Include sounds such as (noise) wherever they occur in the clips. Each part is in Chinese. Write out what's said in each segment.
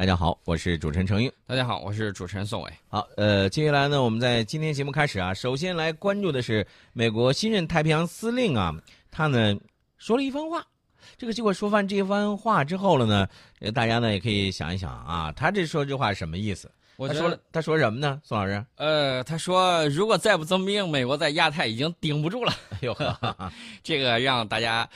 大家好，我是主持人程英。大家好，我是主持人宋伟。好，呃，接下来呢，我们在今天节目开始啊，首先来关注的是美国新任太平洋司令啊，他呢说了一番话。这个结果说完这番话之后了呢，呃，大家呢也可以想一想啊，他这说这话什么意思？他说了，他说什么呢？宋老师？呃，他说如果再不增兵，美国在亚太已经顶不住了。哎呦呵，(laughs) 这个让大家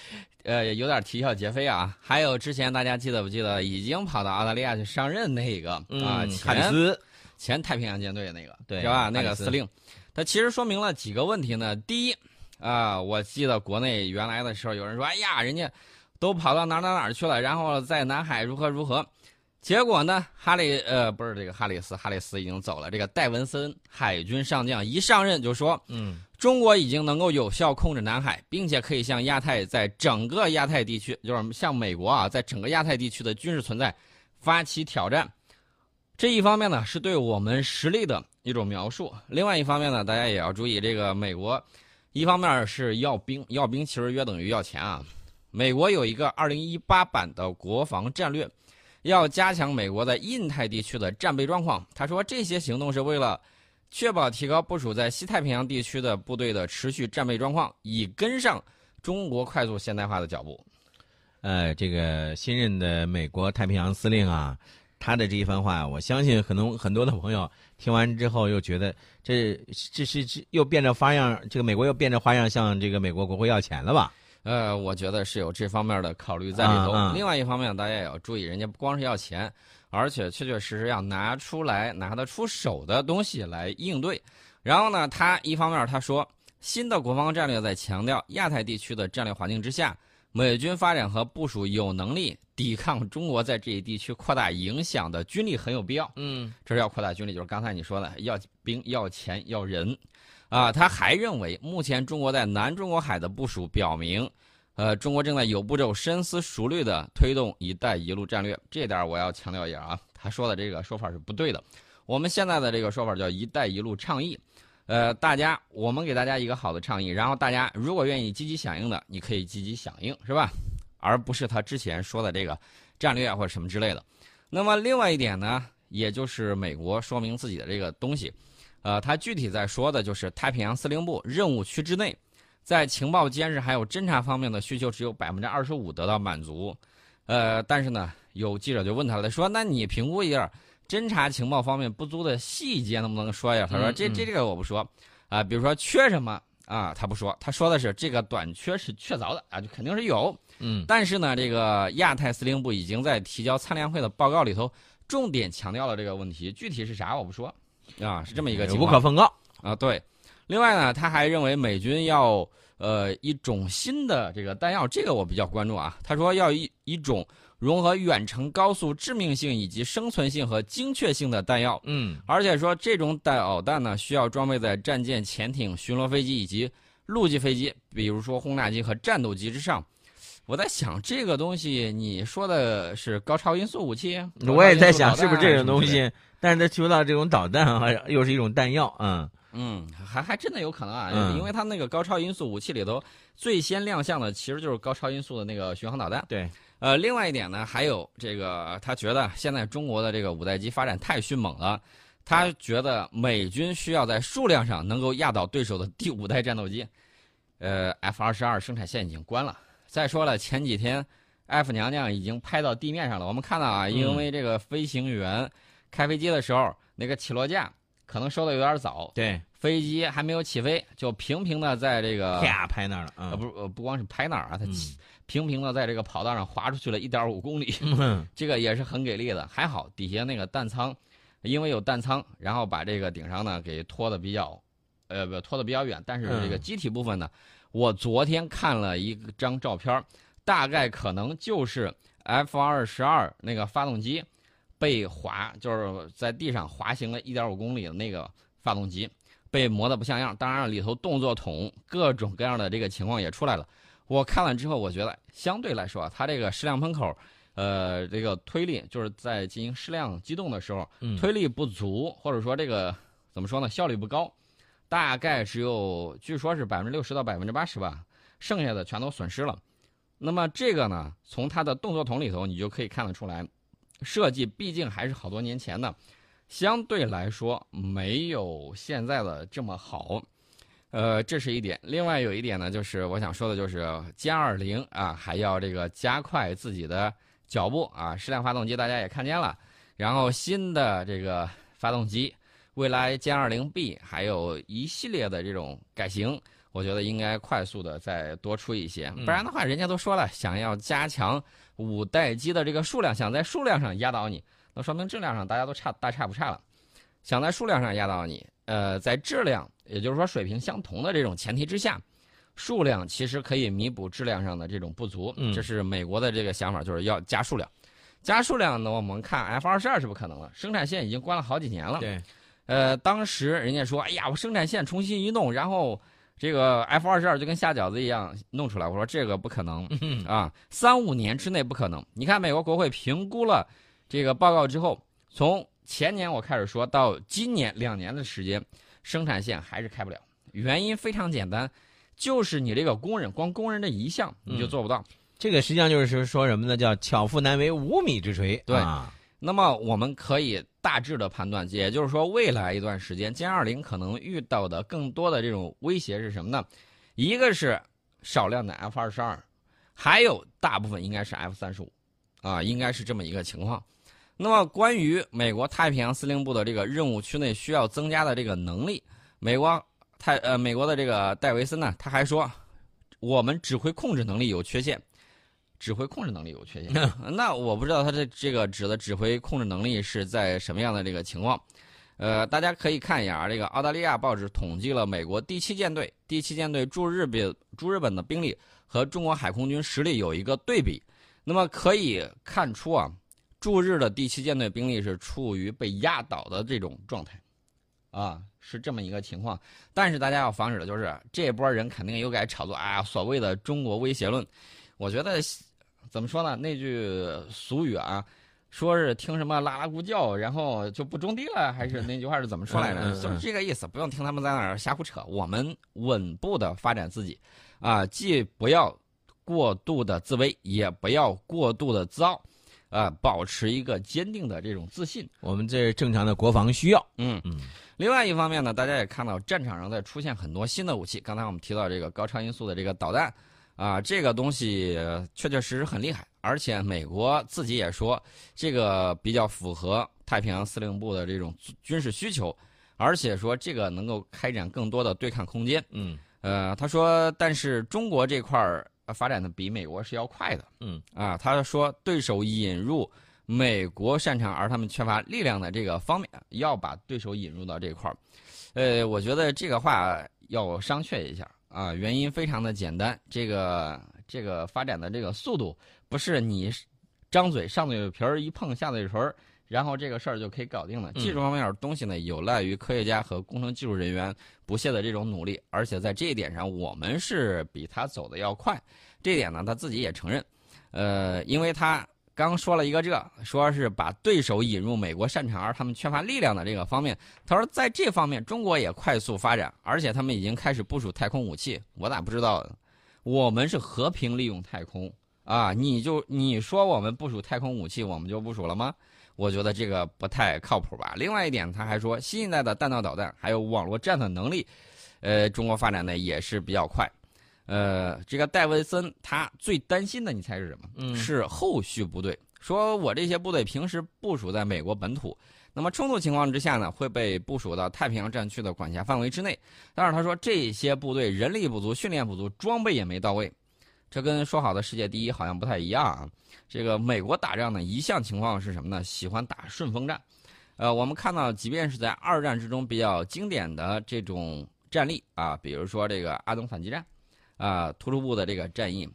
呃有点啼笑皆非啊。还有之前大家记得不记得，已经跑到澳大利亚去上任那个啊，卡里斯，前太平洋舰队那个，对，是吧？那个司令，他其实说明了几个问题呢。第一啊，我记得国内原来的时候有人说，哎呀，人家都跑到哪哪哪去了，然后在南海如何如何。结果呢？哈里呃，不是这个哈里斯，哈里斯已经走了。这个戴文森海军上将一上任就说：“嗯，中国已经能够有效控制南海，并且可以向亚太在整个亚太地区，就是向美国啊，在整个亚太地区的军事存在发起挑战。这一方面呢，是对我们实力的一种描述；另外一方面呢，大家也要注意，这个美国一方面是要兵，要兵其实约等于要钱啊。美国有一个二零一八版的国防战略。”要加强美国在印太地区的战备状况。他说，这些行动是为了确保提高部署在西太平洋地区的部队的持续战备状况，以跟上中国快速现代化的脚步。呃，这个新任的美国太平洋司令啊，他的这一番话，我相信很多很多的朋友听完之后又觉得，这这是又变着花样，这个美国又变着花样向这个美国国会要钱了吧？呃，我觉得是有这方面的考虑在里头。另外一方面，大家也要注意，人家不光是要钱，而且确确实实要拿出来拿得出手的东西来应对。然后呢，他一方面他说，新的国防战略在强调亚太地区的战略环境之下，美军发展和部署有能力抵抗中国在这一地区扩大影响的军力很有必要。嗯，这是要扩大军力，就是刚才你说的要兵、要钱、要人。啊，他还认为，目前中国在南中国海的部署表明，呃，中国正在有步骤、深思熟虑地推动“一带一路”战略。这点我要强调一下啊，他说的这个说法是不对的。我们现在的这个说法叫“一带一路”倡议。呃，大家，我们给大家一个好的倡议，然后大家如果愿意积极响应的，你可以积极响应，是吧？而不是他之前说的这个战略或者什么之类的。那么另外一点呢，也就是美国说明自己的这个东西。呃，他具体在说的就是太平洋司令部任务区之内，在情报监视还有侦察方面的需求只有百分之二十五得到满足。呃，但是呢，有记者就问他了，说：“那你评估一下侦察情报方面不足的细节，能不能说一下？”他说：“这这这个我不说啊，比如说缺什么啊，他不说，他说的是这个短缺是确凿的啊，就肯定是有。嗯，但是呢，这个亚太司令部已经在提交参联会的报告里头重点强调了这个问题，具体是啥我不说。”啊，是这么一个情况，无可奉告啊。对，另外呢，他还认为美军要呃一种新的这个弹药，这个我比较关注啊。他说要一一种融合远程高速致命性以及生存性和精确性的弹药。嗯，而且说这种导弹呢，需要装备在战舰、潜艇、巡逻飞机以及陆基飞机，比如说轰炸机和战斗机之上。我在想这个东西，你说的是高超音速武器？我也在想是不是这种东西，但是他说到这种导弹啊，(laughs) 又是一种弹药，嗯嗯，还还真的有可能啊，因为他那个高超音速武器里头最先亮相的其实就是高超音速的那个巡航导弹。对，呃，另外一点呢，还有这个，他觉得现在中国的这个五代机发展太迅猛了，他觉得美军需要在数量上能够压倒对手的第五代战斗机，呃，F 二十二生产线已经关了。再说了，前几天，F 娘娘已经拍到地面上了。我们看到啊，因为这个飞行员开飞机的时候，那个起落架可能收的有点早，对，飞机还没有起飞，就平平的在这个啪拍那儿了。呃，不，呃，不光是拍那儿啊，它平平的在这个跑道上滑出去了一点五公里，(laughs) 这个也是很给力的。还好底下那个弹仓，因为有弹仓，然后把这个顶上呢给拖的比较，呃，不拖的比较远，但是这个机体部分呢。我昨天看了一张照片，大概可能就是 F 二十二那个发动机被滑，就是在地上滑行了一点五公里的那个发动机被磨得不像样。当然了，里头动作筒各种各样的这个情况也出来了。我看了之后，我觉得相对来说，它这个矢量喷口，呃，这个推力就是在进行矢量机动的时候，推力不足，或者说这个怎么说呢，效率不高。大概只有，据说是百分之六十到百分之八十吧，剩下的全都损失了。那么这个呢，从它的动作筒里头，你就可以看得出来，设计毕竟还是好多年前的，相对来说没有现在的这么好。呃，这是一点。另外有一点呢，就是我想说的，就是歼二零啊，还要这个加快自己的脚步啊。矢量发动机大家也看见了，然后新的这个发动机，未来歼二零 B 还有一系列的这种改型，我觉得应该快速的再多出一些，不然的话，人家都说了，想要加强五代机的这个数量，想在数量上压倒你，那说明质量上大家都差大差不差了。想在数量上压倒你，呃，在质量。也就是说，水平相同的这种前提之下，数量其实可以弥补质量上的这种不足。这是美国的这个想法，就是要加数量。加数量呢，我们看 F 二十二是不可能了，生产线已经关了好几年了。对，呃，当时人家说，哎呀，我生产线重新一弄，然后这个 F 二十二就跟下饺子一样弄出来。我说这个不可能啊，三五年之内不可能。你看美国国会评估了这个报告之后，从前年我开始说到今年两年的时间。生产线还是开不了，原因非常简单，就是你这个工人，光工人这一项你就做不到。这个实际上就是说什么呢？叫巧妇难为无米之炊。对，那么我们可以大致的判断，也就是说，未来一段时间歼二零可能遇到的更多的这种威胁是什么呢？一个是少量的 F 二十二，还有大部分应该是 F 三十五，啊，应该是这么一个情况。那么，关于美国太平洋司令部的这个任务区内需要增加的这个能力，美国太呃美国的这个戴维森呢，他还说，我们指挥控制能力有缺陷，指挥控制能力有缺陷。(laughs) 那我不知道他的这个指的指挥控制能力是在什么样的这个情况？呃，大家可以看一眼啊，这个澳大利亚报纸统计了美国第七舰队第七舰队驻日本驻日本的兵力和中国海空军实力有一个对比，那么可以看出啊。驻日的第七舰队兵力是处于被压倒的这种状态，啊，是这么一个情况。但是大家要防止的就是这波人肯定又该炒作啊，所谓的中国威胁论。我觉得怎么说呢？那句俗语啊，说是听什么拉拉咕叫，然后就不种地了，还是那句话是怎么说来着？就是这个意思。不用听他们在那儿瞎胡扯，我们稳步的发展自己，啊，既不要过度的自卑，也不要过度的自傲。啊，保持一个坚定的这种自信，我们这是正常的国防需要。嗯嗯。另外一方面呢，大家也看到战场上在出现很多新的武器。刚才我们提到这个高超音速的这个导弹，啊，这个东西确确实实很厉害。而且美国自己也说，这个比较符合太平洋司令部的这种军事需求，而且说这个能够开展更多的对抗空间。嗯。呃，他说，但是中国这块儿。发展的比美国是要快的，嗯啊，他说对手引入美国擅长而他们缺乏力量的这个方面，要把对手引入到这块儿，呃，我觉得这个话要商榷一下啊，原因非常的简单，这个这个发展的这个速度不是你张嘴上嘴皮儿一碰下嘴唇儿。然后这个事儿就可以搞定了。技术方面的东西呢，有赖于科学家和工程技术人员不懈的这种努力，而且在这一点上，我们是比他走的要快。这一点呢，他自己也承认。呃，因为他刚说了一个这，说是把对手引入美国擅长而他们缺乏力量的这个方面。他说在这方面，中国也快速发展，而且他们已经开始部署太空武器。我咋不知道？我们是和平利用太空啊！你就你说我们部署太空武器，我们就部署了吗？我觉得这个不太靠谱吧。另外一点，他还说，新一代的弹道导弹还有网络战的能力，呃，中国发展的也是比较快。呃，这个戴维森他最担心的，你猜是什么？嗯，是后续部队。说我这些部队平时部署在美国本土，那么冲突情况之下呢，会被部署到太平洋战区的管辖范围之内。但是他说，这些部队人力不足，训练不足，装备也没到位。这跟说好的世界第一好像不太一样啊！这个美国打仗呢，一项情况是什么呢？喜欢打顺风战。呃，我们看到，即便是在二战之中比较经典的这种战例啊，比如说这个阿登反击战，啊，突出部的这个战役，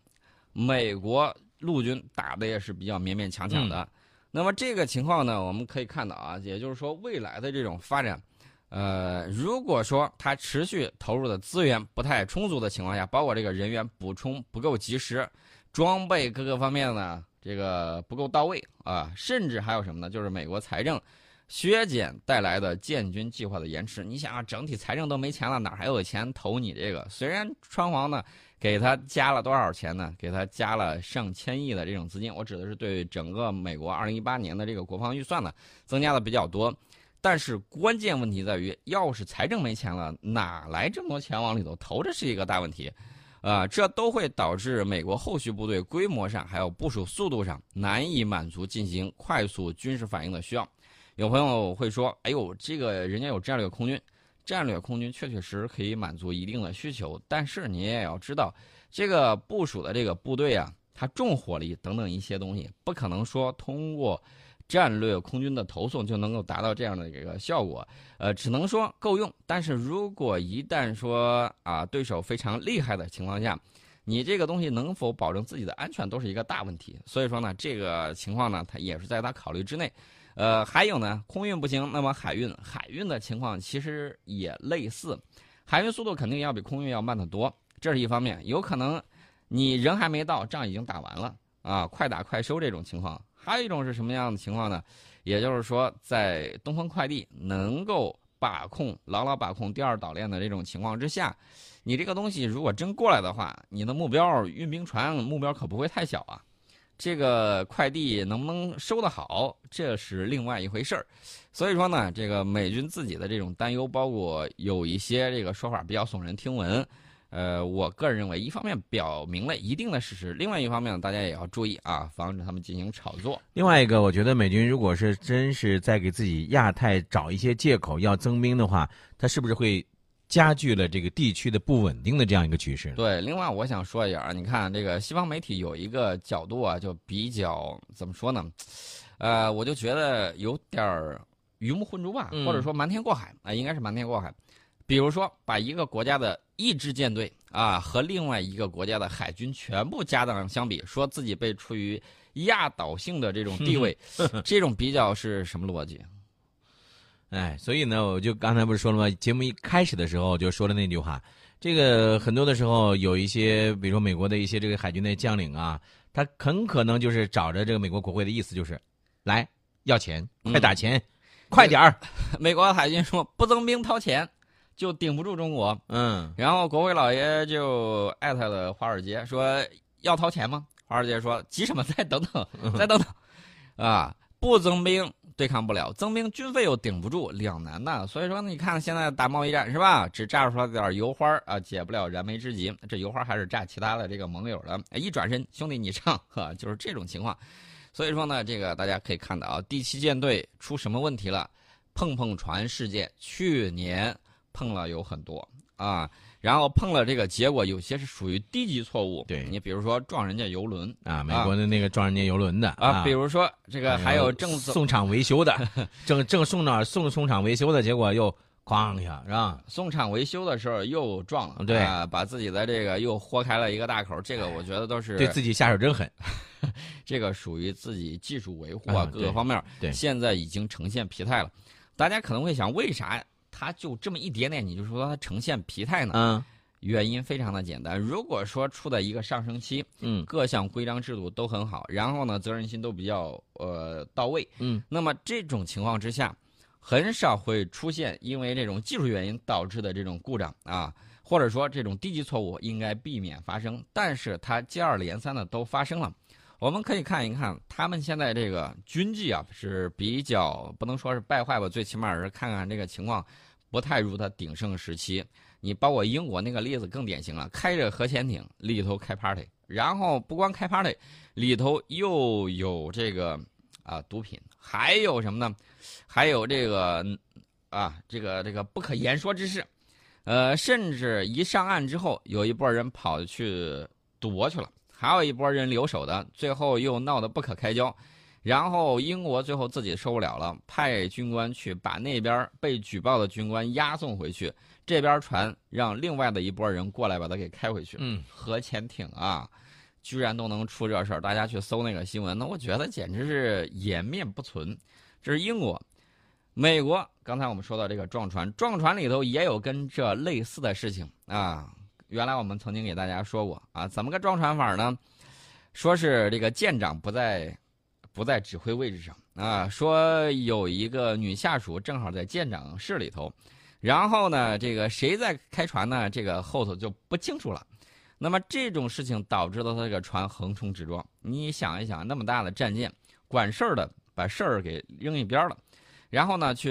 美国陆军打的也是比较勉勉强强的。那么这个情况呢，我们可以看到啊，也就是说未来的这种发展。呃，如果说它持续投入的资源不太充足的情况下，包括这个人员补充不够及时，装备各个方面呢，这个不够到位啊，甚至还有什么呢？就是美国财政，削减带来的建军计划的延迟。你想啊，整体财政都没钱了，哪还有钱投你这个？虽然川皇呢给他加了多少钱呢？给他加了上千亿的这种资金，我指的是对整个美国二零一八年的这个国防预算呢增加的比较多。但是关键问题在于，要是财政没钱了，哪来这么多钱往里头投？这是一个大问题，啊，这都会导致美国后续部队规模上还有部署速度上难以满足进行快速军事反应的需要。有朋友会说：“哎呦，这个人家有战略空军，战略空军确确实实可以满足一定的需求，但是你也要知道，这个部署的这个部队啊，它重火力等等一些东西，不可能说通过。”战略空军的投送就能够达到这样的一个效果，呃，只能说够用。但是如果一旦说啊，对手非常厉害的情况下，你这个东西能否保证自己的安全都是一个大问题。所以说呢，这个情况呢，它也是在他考虑之内。呃，还有呢，空运不行，那么海运，海运的情况其实也类似，海运速度肯定要比空运要慢得多，这是一方面。有可能你人还没到，仗已经打完了啊，快打快收这种情况。还有一种是什么样的情况呢？也就是说，在东风快递能够把控、牢牢把控第二岛链的这种情况之下，你这个东西如果真过来的话，你的目标运兵船目标可不会太小啊。这个快递能不能收得好，这是另外一回事儿。所以说呢，这个美军自己的这种担忧，包括有一些这个说法比较耸人听闻。呃，我个人认为，一方面表明了一定的事实，另外一方面大家也要注意啊，防止他们进行炒作。另外一个，我觉得美军如果是真是在给自己亚太找一些借口要增兵的话，他是不是会加剧了这个地区的不稳定的这样一个局势？对，另外我想说一点啊，你看这个西方媒体有一个角度啊，就比较怎么说呢？呃，我就觉得有点儿鱼目混珠吧，或者说瞒天过海啊，应该是瞒天过海。比如说，把一个国家的一支舰队啊和另外一个国家的海军全部家当相比，说自己被处于压倒性的这种地位，(laughs) 这种比较是什么逻辑？哎，所以呢，我就刚才不是说了吗？节目一开始的时候就说了那句话，这个很多的时候有一些，比如说美国的一些这个海军的将领啊，他很可能就是找着这个美国国会的意思，就是来要钱，快打钱，快点儿。美国海军说不增兵掏钱。就顶不住中国，嗯，然后国会老爷就艾特了华尔街，说要掏钱吗？华尔街说急什么？再等等，再等等，啊，不增兵对抗不了，增兵军费又顶不住，两难呐。所以说，你看现在打贸易战是吧？只炸出来点油花啊，解不了燃眉之急。这油花还是炸其他的这个盟友的。一转身，兄弟你上，呵，就是这种情况。所以说呢，这个大家可以看到啊，第七舰队出什么问题了？碰碰船事件，去年。碰了有很多啊，然后碰了这个结果，有些是属于低级错误。对你比如说撞人家游轮啊，美国的那个撞人家游轮的啊，比如说这个还有正送厂维修的，(laughs) 正正送哪送送厂维修的结果又哐一下是吧？送厂维修的时候又撞了，对，把自己的这个又豁开了一个大口，这个我觉得都是对自己下手真狠，(laughs) 这个属于自己技术维护啊各个方面，对，现在已经呈现疲态了。大家可能会想，为啥？它就这么一点点，你就说它呈现疲态呢？嗯，原因非常的简单。如果说处在一个上升期，嗯，各项规章制度都很好，然后呢，责任心都比较呃到位，嗯，那么这种情况之下，很少会出现因为这种技术原因导致的这种故障啊，或者说这种低级错误应该避免发生，但是它接二连三的都发生了。我们可以看一看他们现在这个军纪啊是比较不能说是败坏吧，最起码是看看这个情况。不太如他鼎盛时期，你包括英国那个例子更典型了，开着核潜艇里头开 party，然后不光开 party，里头又有这个啊毒品，还有什么呢？还有这个啊这个这个不可言说之事，呃，甚至一上岸之后，有一波人跑去赌博去了，还有一波人留守的，最后又闹得不可开交。然后英国最后自己受不了了，派军官去把那边被举报的军官押送回去，这边船让另外的一拨人过来把他给开回去。嗯，(laughs) 核潜艇啊，居然都能出这事儿，大家去搜那个新闻，那我觉得简直是颜面不存。这是英国，美国。刚才我们说到这个撞船，撞船里头也有跟这类似的事情啊。原来我们曾经给大家说过啊，怎么个撞船法呢？说是这个舰长不在。不在指挥位置上啊，说有一个女下属正好在舰长室里头，然后呢，这个谁在开船呢？这个后头就不清楚了。那么这种事情导致了他这个船横冲直撞。你想一想，那么大的战舰，管事儿的把事儿给扔一边了，然后呢，去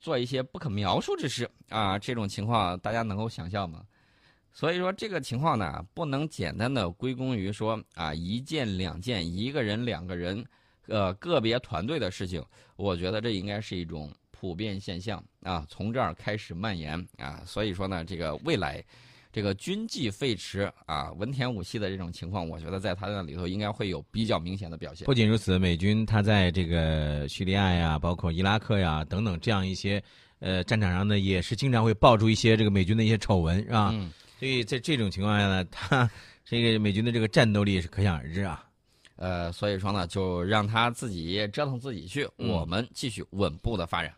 做一些不可描述之事啊，这种情况大家能够想象吗？所以说这个情况呢，不能简单的归功于说啊一件两件一个人两个人，呃个别团队的事情。我觉得这应该是一种普遍现象啊，从这儿开始蔓延啊。所以说呢，这个未来。这个军纪废弛啊，文田武器的这种情况，我觉得在他那里头应该会有比较明显的表现。不仅如此，美军他在这个叙利亚呀、包括伊拉克呀等等这样一些呃战场上呢，也是经常会爆出一些这个美军的一些丑闻，是吧？嗯。所以在这种情况下呢，他 (laughs) 这个美军的这个战斗力是可想而知啊。呃，所以说呢，就让他自己折腾自己去，嗯我们继续稳步的发展。